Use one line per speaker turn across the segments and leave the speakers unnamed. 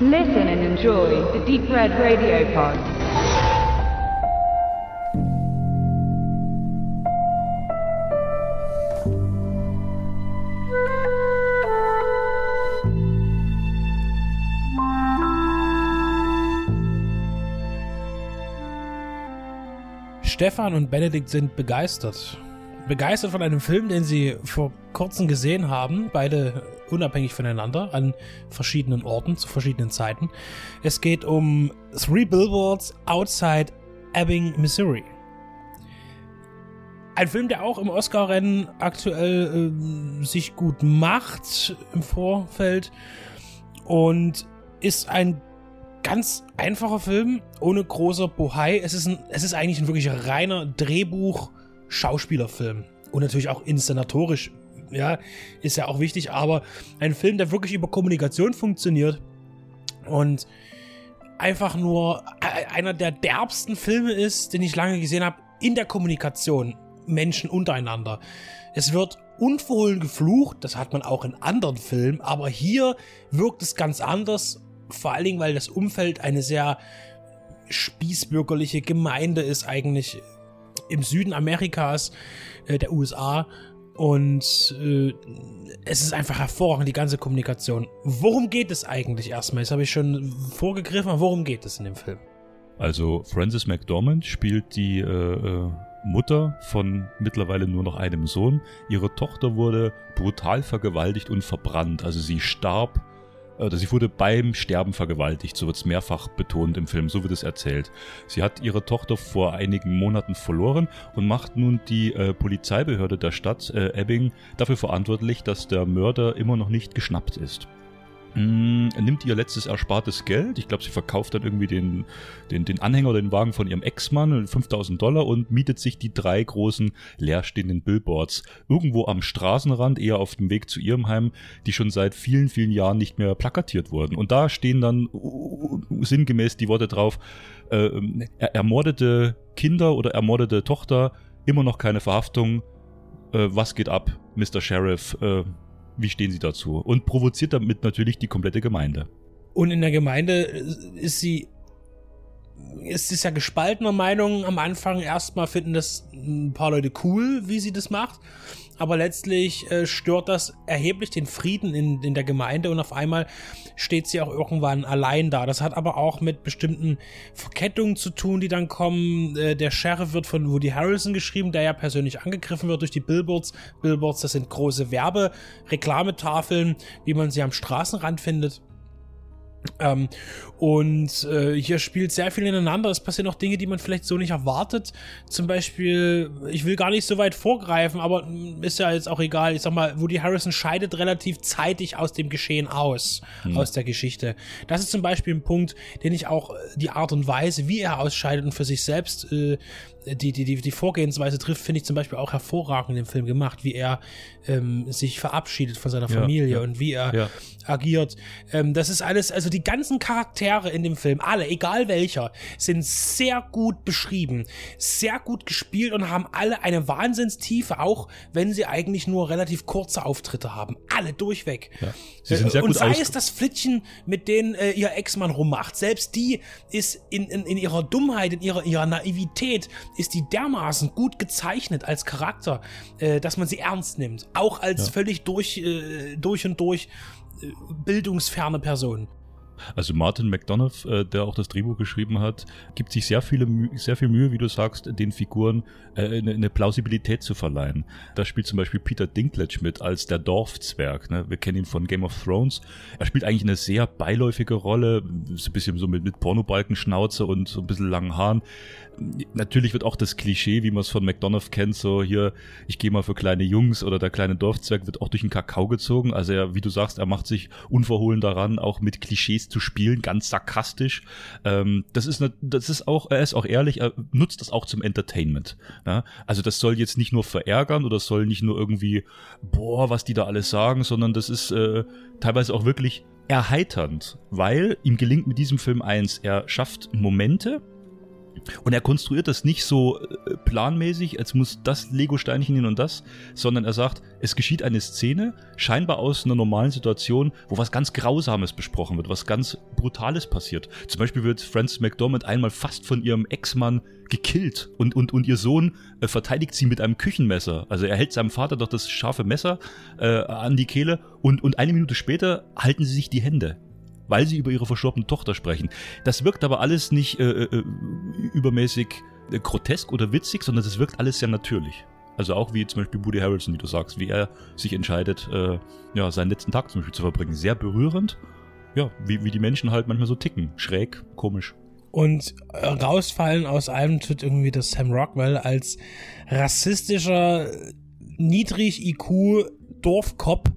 Listen and enjoy the Deep Red Radio Pod.
Stefan und Benedikt sind begeistert. Begeistert von einem Film, den sie vor kurzem gesehen haben, beide unabhängig voneinander, an verschiedenen Orten, zu verschiedenen Zeiten. Es geht um Three Billboards Outside Ebbing, Missouri. Ein Film, der auch im Oscar-Rennen aktuell äh, sich gut macht im Vorfeld und ist ein ganz einfacher Film, ohne großer Bohai. Es ist, ein, es ist eigentlich ein wirklich reiner Drehbuch-Schauspielerfilm. Und natürlich auch inszenatorisch, ja, ist ja auch wichtig, aber ein Film, der wirklich über Kommunikation funktioniert und einfach nur einer der derbsten Filme ist, den ich lange gesehen habe, in der Kommunikation Menschen untereinander. Es wird unverhohlen geflucht, das hat man auch in anderen Filmen, aber hier wirkt es ganz anders vor allen Dingen, weil das Umfeld eine sehr spießbürgerliche Gemeinde ist, eigentlich im Süden Amerikas, äh, der USA. Und äh, es ist einfach hervorragend, die ganze Kommunikation. Worum geht es eigentlich erstmal? Das habe ich schon vorgegriffen, aber worum geht es in dem Film?
Also Frances McDormand spielt die äh, äh Mutter von mittlerweile nur noch einem Sohn. Ihre Tochter wurde brutal vergewaltigt und verbrannt. Also sie starb oder sie wurde beim Sterben vergewaltigt, so wird es mehrfach betont im Film, so wird es erzählt. Sie hat ihre Tochter vor einigen Monaten verloren und macht nun die äh, Polizeibehörde der Stadt äh, Ebbing dafür verantwortlich, dass der Mörder immer noch nicht geschnappt ist nimmt ihr letztes erspartes Geld. Ich glaube, sie verkauft dann irgendwie den, den, den Anhänger oder den Wagen von ihrem Ex-Mann, 5000 Dollar, und mietet sich die drei großen leerstehenden Billboards irgendwo am Straßenrand, eher auf dem Weg zu ihrem Heim, die schon seit vielen, vielen Jahren nicht mehr plakatiert wurden. Und da stehen dann sinngemäß die Worte drauf, äh, ermordete Kinder oder ermordete Tochter, immer noch keine Verhaftung. Äh, was geht ab, Mr. Sheriff? Äh, wie stehen Sie dazu? Und provoziert damit natürlich die komplette Gemeinde.
Und in der Gemeinde ist sie ist es ja gespaltener Meinung am Anfang. Erstmal finden das ein paar Leute cool, wie sie das macht aber letztlich äh, stört das erheblich den Frieden in, in der Gemeinde und auf einmal steht sie auch irgendwann allein da. Das hat aber auch mit bestimmten Verkettungen zu tun, die dann kommen. Äh, der Sheriff wird von Woody Harrison geschrieben, der ja persönlich angegriffen wird durch die Billboards. Billboards, das sind große Werbe-Reklametafeln, wie man sie am Straßenrand findet. Ähm, und äh, hier spielt sehr viel ineinander. Es passieren auch Dinge, die man vielleicht so nicht erwartet. Zum Beispiel, ich will gar nicht so weit vorgreifen, aber ist ja jetzt auch egal. Ich sag mal, Woody Harrison scheidet relativ zeitig aus dem Geschehen aus, mhm. aus der Geschichte. Das ist zum Beispiel ein Punkt, den ich auch äh, die Art und Weise, wie er ausscheidet und für sich selbst äh, die, die, die, die Vorgehensweise trifft, finde ich zum Beispiel auch hervorragend im Film gemacht, wie er ähm, sich verabschiedet von seiner Familie ja, und wie er ja. agiert. Ähm, das ist alles, also die ganzen Charaktere in dem Film, alle, egal welcher, sind sehr gut beschrieben, sehr gut gespielt und haben alle eine Wahnsinnstiefe, auch wenn sie eigentlich nur relativ kurze Auftritte haben. Alle durchweg. Sie sind sehr und gut sei es das Flittchen, mit denen äh, ihr Ex-Mann rummacht, selbst die ist in, in, in ihrer Dummheit, in ihrer, ihrer Naivität, ist die dermaßen gut gezeichnet als Charakter, äh, dass man sie ernst nimmt. Auch als ja. völlig durch, äh, durch und durch äh, bildungsferne Person.
Also Martin McDonough, äh, der auch das Drehbuch geschrieben hat, gibt sich sehr, viele, sehr viel Mühe, wie du sagst, den Figuren äh, eine, Plausibilität zu verleihen. Da spielt zum Beispiel Peter Dinklage mit als der Dorfzwerg. Ne? Wir kennen ihn von Game of Thrones. Er spielt eigentlich eine sehr beiläufige Rolle, so ein bisschen so mit, mit Pornobalkenschnauze und so ein bisschen langen Haaren. Natürlich wird auch das Klischee, wie man es von McDonough kennt, so hier, ich gehe mal für kleine Jungs oder der kleine Dorfzwerg wird auch durch den Kakao gezogen. Also er, wie du sagst, er macht sich unverhohlen daran, auch mit Klischees zu spielen, ganz sarkastisch. Ähm, das ist, eine, das ist auch, er ist auch ehrlich, er nutzt das auch zum Entertainment. Ja? Also das soll jetzt nicht nur verärgern oder soll nicht nur irgendwie, boah, was die da alles sagen, sondern das ist äh, teilweise auch wirklich erheiternd, weil ihm gelingt mit diesem Film eins, er schafft Momente, Und er konstruiert das nicht so äh, planmäßig, als muss das Lego-Steinchen hin und das, sondern er sagt, es geschieht eine Szene, scheinbar aus einer normalen Situation, wo was ganz Grausames besprochen wird, was ganz Brutales passiert. Zum Beispiel wird Frances McDormand einmal fast von ihrem Ex-Mann gekillt und, und, und ihr Sohn äh, verteidigt sie mit einem Küchenmesser. Also er hält seinem Vater doch das scharfe Messer äh, an die Kehle und, und eine Minute später halten sie sich die Hände weil sie über ihre verstorbene Tochter sprechen. Das wirkt aber alles nicht äh, äh, übermäßig äh, grotesk oder witzig, sondern das wirkt alles sehr natürlich. Also auch wie zum Beispiel Woody Harrelson, wie du sagst, wie er sich entscheidet, äh, ja, seinen letzten Tag zum Beispiel zu verbringen. Sehr berührend. Ja, wie, wie die Menschen halt manchmal so ticken. Schräg, komisch.
Und rausfallen aus allem tut irgendwie das Sam Rockwell als rassistischer, niedrig IQ Dorfkopf,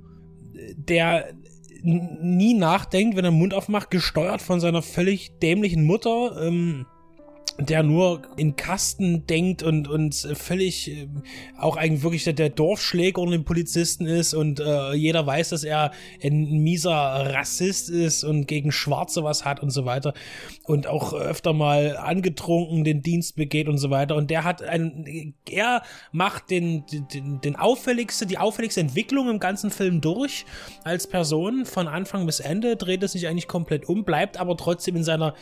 der nie nachdenkt, wenn er den Mund aufmacht, gesteuert von seiner völlig dämlichen Mutter. Ähm, der nur in Kasten denkt und, und völlig äh, auch eigentlich wirklich der, der Dorfschläger und den Polizisten ist und äh, jeder weiß, dass er ein mieser Rassist ist und gegen Schwarze was hat und so weiter und auch öfter mal angetrunken den Dienst begeht und so weiter. Und der hat ein, er macht den, den, den auffälligste, die auffälligste Entwicklung im ganzen Film durch als Person von Anfang bis Ende, dreht es sich eigentlich komplett um, bleibt aber trotzdem in seiner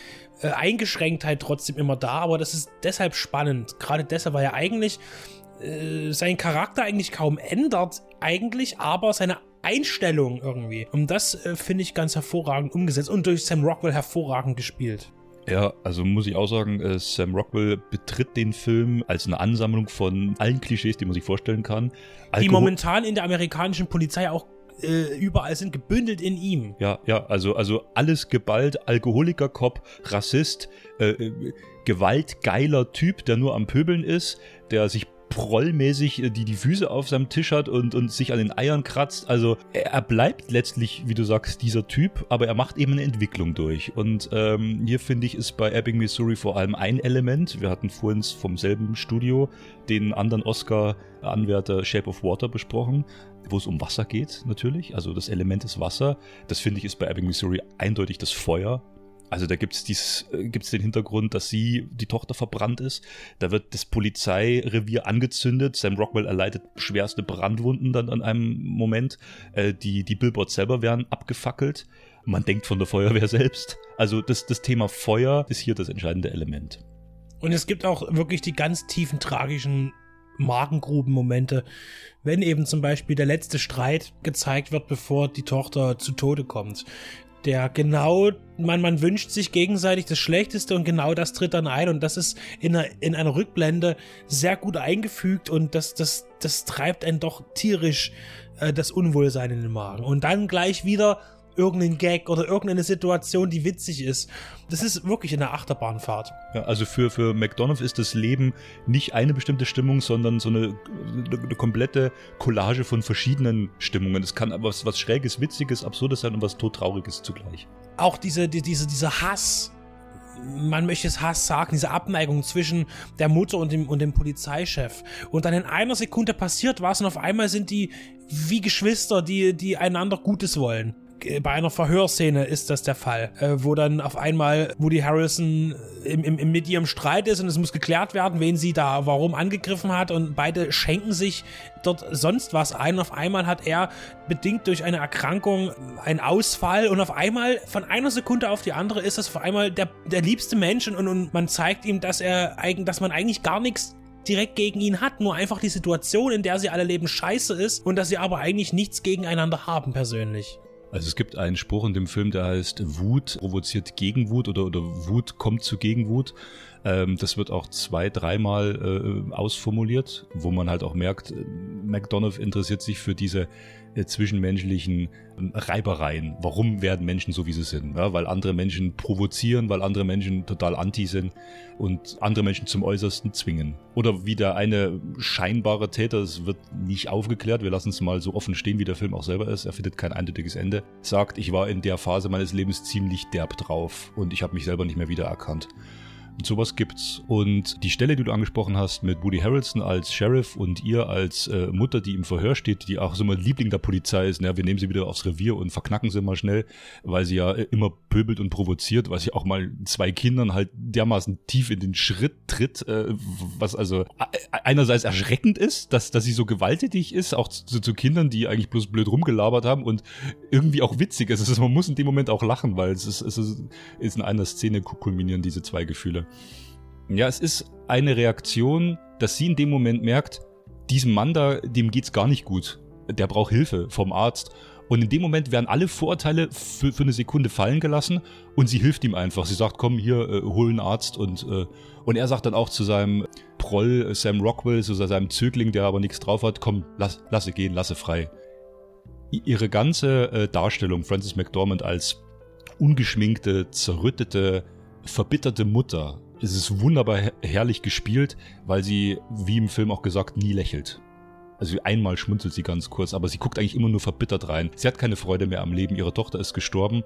äh, Eingeschränktheit trotzdem immer da, aber das ist deshalb spannend. Gerade deshalb, weil er eigentlich äh, seinen Charakter eigentlich kaum ändert, eigentlich, aber seine Einstellung irgendwie. Und das äh, finde ich ganz hervorragend umgesetzt und durch Sam Rockwell hervorragend gespielt.
Ja, also muss ich auch sagen, äh, Sam Rockwell betritt den Film als eine Ansammlung von allen Klischees, die man sich vorstellen kann.
Alkohol die momentan in der amerikanischen Polizei auch äh, überall sind, gebündelt in ihm.
Ja, ja, also, also alles geballt, Alkoholiker, Cop, Rassist, äh, äh, gewaltgeiler Typ, der nur am Pöbeln ist, der sich prollmäßig äh, die die Füße auf seinem Tisch hat und, und sich an den Eiern kratzt. Also er, er bleibt letztlich, wie du sagst, dieser Typ, aber er macht eben eine Entwicklung durch. Und ähm, hier finde ich, ist bei Ebbing, Missouri vor allem ein Element. Wir hatten vorhin vom selben Studio den anderen Oscar-Anwärter Shape of Water besprochen wo es um Wasser geht, natürlich. Also das Element ist Wasser. Das finde ich ist bei Ebbing, Missouri eindeutig das Feuer. Also da gibt es äh, den Hintergrund, dass sie, die Tochter verbrannt ist. Da wird das Polizeirevier angezündet. Sam Rockwell erleidet schwerste Brandwunden dann an einem Moment. Äh, die, die Billboards selber werden abgefackelt. Man denkt von der Feuerwehr selbst. Also das, das Thema Feuer ist hier das entscheidende Element.
Und es gibt auch wirklich die ganz tiefen tragischen Magengruben-Momente, wenn eben zum Beispiel der letzte Streit gezeigt wird, bevor die Tochter zu Tode kommt. Der genau, man, man wünscht sich gegenseitig das Schlechteste und genau das tritt dann ein und das ist in einer, in einer Rückblende sehr gut eingefügt und das, das, das treibt einen doch tierisch äh, das Unwohlsein in den Magen. Und dann gleich wieder irgendeinen Gag oder irgendeine Situation, die witzig ist. Das ist wirklich eine Achterbahnfahrt.
Ja, also für, für McDonald's ist das Leben nicht eine bestimmte Stimmung, sondern so eine, eine komplette Collage von verschiedenen Stimmungen. Es kann was, was Schräges, Witziges, Absurdes sein und was Todtrauriges zugleich.
Auch diese, die, diese, dieser Hass, man möchte es Hass sagen, diese Abneigung zwischen der Mutter und dem, und dem Polizeichef. Und dann in einer Sekunde passiert was und auf einmal sind die wie Geschwister, die, die einander Gutes wollen bei einer Verhörszene ist das der Fall, äh, wo dann auf einmal Woody Harrison im, im, im, mit ihrem Streit ist und es muss geklärt werden, wen sie da warum angegriffen hat und beide schenken sich dort sonst was ein. Und auf einmal hat er bedingt durch eine Erkrankung einen Ausfall und auf einmal von einer Sekunde auf die andere ist das auf einmal der, der liebste Mensch und, und man zeigt ihm, dass er dass man eigentlich gar nichts direkt gegen ihn hat, nur einfach die Situation, in der sie alle leben, scheiße ist und dass sie aber eigentlich nichts gegeneinander haben persönlich.
Also es gibt einen Spruch in dem Film, der heißt Wut provoziert Gegenwut oder, oder Wut kommt zu Gegenwut. Ähm, das wird auch zwei, dreimal äh, ausformuliert, wo man halt auch merkt, McDonough interessiert sich für diese äh, zwischenmenschlichen ähm, Reibereien. Warum werden Menschen so, wie sie sind? Ja, weil andere Menschen provozieren, weil andere Menschen total anti sind und andere Menschen zum Äußersten zwingen. Oder wie der eine scheinbare Täter, es wird nicht aufgeklärt, wir lassen es mal so offen stehen, wie der Film auch selber ist, er findet kein eindeutiges Ende, sagt, ich war in der Phase meines Lebens ziemlich derb drauf und ich habe mich selber nicht mehr wiedererkannt. Sowas gibt's. Und die Stelle, die du angesprochen hast mit Woody Harrelson als Sheriff und ihr als äh, Mutter, die im Verhör steht, die auch so mal Liebling der Polizei ist, ne? wir nehmen sie wieder aufs Revier und verknacken sie mal schnell, weil sie ja äh, immer pöbelt und provoziert, weil sie auch mal zwei Kindern halt dermaßen tief in den Schritt tritt, äh, was also äh, einerseits erschreckend ist, dass, dass sie so gewalttätig ist, auch zu, zu Kindern, die eigentlich bloß blöd rumgelabert haben und irgendwie auch witzig ist. Also man muss in dem Moment auch lachen, weil es ist, es ist, ist in einer Szene kulminieren diese zwei Gefühle. Ja, es ist eine Reaktion, dass sie in dem Moment merkt, diesem Mann da, dem geht's gar nicht gut. Der braucht Hilfe vom Arzt. Und in dem Moment werden alle Vorurteile für, für eine Sekunde fallen gelassen und sie hilft ihm einfach. Sie sagt, komm hier, äh, hol einen Arzt und, äh, und er sagt dann auch zu seinem Proll, äh, Sam Rockwell, zu seinem Zögling, der aber nichts drauf hat, komm, lass, lasse gehen, lasse frei. Ihre ganze äh, Darstellung, Frances McDormand als ungeschminkte, zerrüttete, verbitterte Mutter, es ist wunderbar herrlich gespielt, weil sie, wie im Film auch gesagt, nie lächelt. Also einmal schmunzelt sie ganz kurz, aber sie guckt eigentlich immer nur verbittert rein. Sie hat keine Freude mehr am Leben, ihre Tochter ist gestorben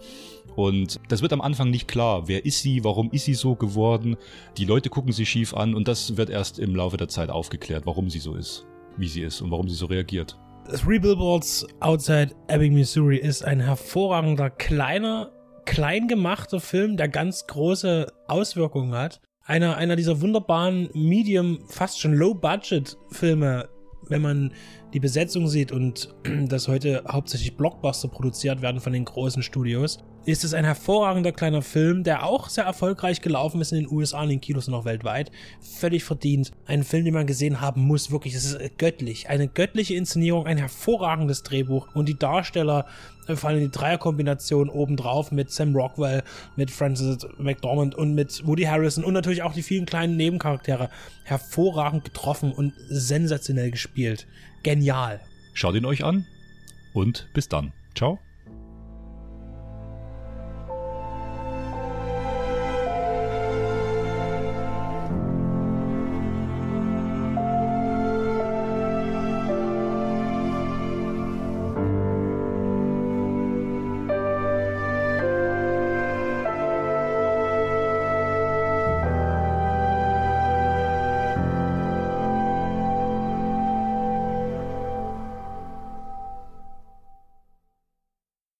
und das wird am Anfang nicht klar. Wer ist sie? Warum ist sie so geworden? Die Leute gucken sie schief an und das wird erst im Laufe der Zeit aufgeklärt, warum sie so ist, wie sie ist und warum sie so reagiert.
Three Billboards Outside Ebbing, Missouri ist ein hervorragender, kleiner, klein gemachter Film, der ganz große Auswirkungen hat. Einer, einer dieser wunderbaren Medium, fast schon Low-Budget-Filme, wenn man die Besetzung sieht und dass heute hauptsächlich Blockbuster produziert werden von den großen Studios, ist es ein hervorragender kleiner Film, der auch sehr erfolgreich gelaufen ist in den USA, in den Kinos und auch weltweit. Völlig verdient. Ein Film, den man gesehen haben muss, wirklich. Es ist göttlich. Eine göttliche Inszenierung, ein hervorragendes Drehbuch und die Darsteller, äh, vor allem die Dreierkombination obendrauf mit Sam Rockwell, mit Francis McDormand und mit Woody Harrison und natürlich auch die vielen kleinen Nebencharaktere. Hervorragend getroffen und sensationell gespielt. Genial.
Schaut ihn euch an und bis dann. Ciao.